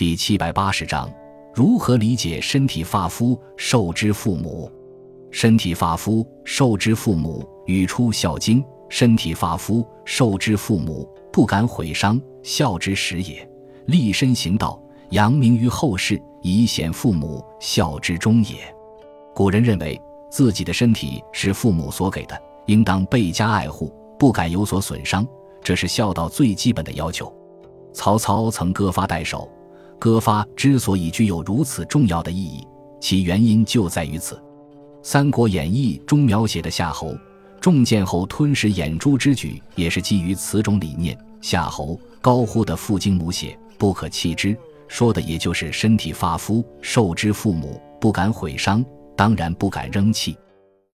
第七百八十章：如何理解身体发肤受之父母？身体发肤受之父母，语出《孝经》：“身体发肤受之父母，不敢毁伤，孝之始也。立身行道，扬名于后世，以显父母，孝之终也。”古人认为自己的身体是父母所给的，应当倍加爱护，不敢有所损伤，这是孝道最基本的要求。曹操曾割发代首，割发之所以具有如此重要的意义，其原因就在于此。《三国演义》中描写的夏侯中箭后吞食眼珠之举，也是基于此种理念。夏侯高呼的父精母血，不可弃之，说的也就是身体发肤受之父母，不敢毁伤，当然不敢扔弃。